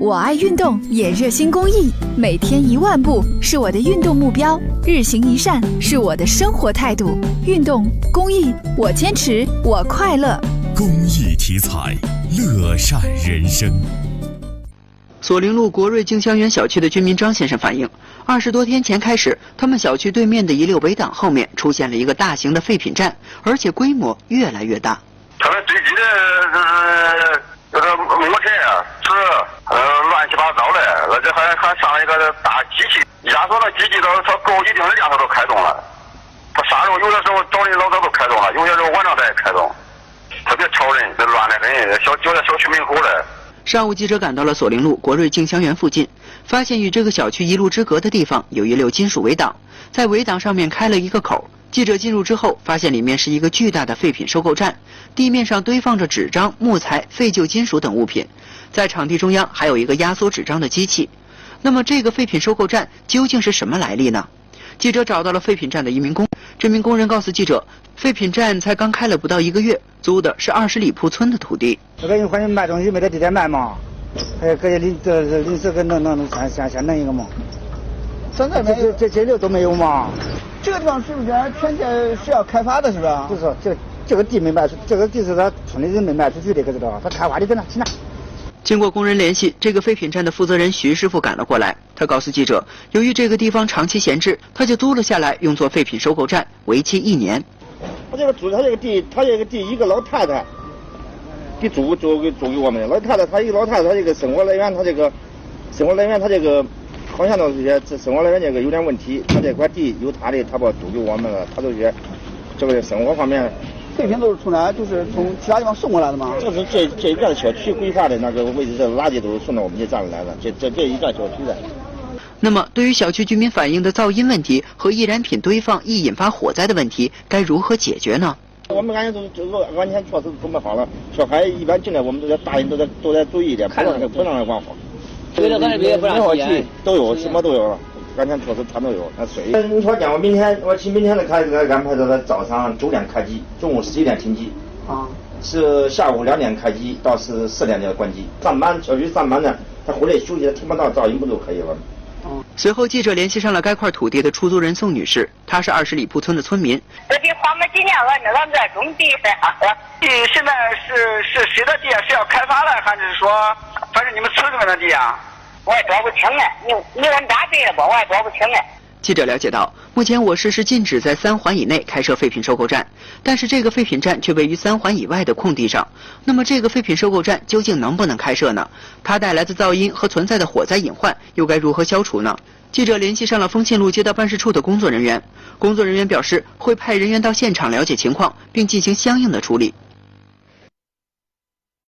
我爱运动，也热心公益，每天一万步是我的运动目标，日行一善是我的生活态度。运动公益，我坚持，我快乐。公益题材，乐善人生。索林路国瑞静香园小区的居民张先生反映，二十多天前开始，他们小区对面的一溜围挡后面出现了一个大型的废品站，而且规模越来越大。他们堆积的是这个木材啊、纸，呃，乱七八糟的，而且还还上了一个大机器，压缩的机器都它够一定的量，它都开动了。它啥时候有的时候早晨老早都开动了，有些时候晚上才开动，特别吵人，这乱的很，小就在小区门口的。上午，记者赶到了索林路国瑞静香园附近，发现与这个小区一路之隔的地方有一溜金属围挡，在围挡上面开了一个口。记者进入之后，发现里面是一个巨大的废品收购站，地面上堆放着纸张、木材、废旧金属等物品，在场地中央还有一个压缩纸张的机器。那么，这个废品收购站究竟是什么来历呢？记者找到了废品站的一名工，这名工人告诉记者，废品站才刚开了不到一个月，租的是二十里铺村的土地。这个人反正卖东西没得地点卖嘛，还可以临这临时给弄弄弄先先先弄一个嘛。现在这这这这溜都没有嘛。这个地方是不是全天是要开发的，是不是？不是，这这个地没卖出，这个地是他村里人没卖出去的，可知道？他开发的在那？去哪？经过工人联系，这个废品站的负责人徐师傅赶了过来。他告诉记者，由于这个地方长期闲置，他就租了下来，用作废品收购站，为期一年。他这个租他这个地，他这个地一个老太太给租租给租给我们的。老太太她一个老太太，她这个生活来源，她这个生活来源，她这个好像都是些这生活来源这个有点问题。他这块地有他的，他把租给我们了。他都是这个生活方面。废品都是从哪？就是从其他地方送过来的吗？就是这这一片小区规划的那个位置，这垃圾都是送到我们这站里来的。这这这一片小区的。那么，对于小区居民反映的噪音问题和易燃品堆放易引发火灾的问题，该如何解决呢？我们感觉都这个安全措施准备好了，小孩一般进来，我们都在大人都在都在注意一点，不让不让人这边不让灭火器都有，什么都有了。安全措施全都有，那水。你说讲，我明天我去明天的开始安排到他早上九点开机，中午十一点停机，啊，是下午两点开机到是四点就要关机。上班小区上班呢，他回来休息，他听不到噪音不就可以了？随后，记者联系上了该块土地的出租人宋女士，她是二十里铺村的村民。这地花没几年了，那个在种地噻。地现在是是谁的地？是要开发了，还是说，反正你们村里面的地啊？我也搞不清哎，你你问大队的不？我也搞不清哎。记者了解到，目前我市是禁止在三环以内开设废品收购站，但是这个废品站却位于三环以外的空地上。那么这个废品收购站究竟能不能开设呢？它带来的噪音和存在的火灾隐患又该如何消除呢？记者联系上了丰庆路街道办事处的工作人员，工作人员表示会派人员到现场了解情况，并进行相应的处理。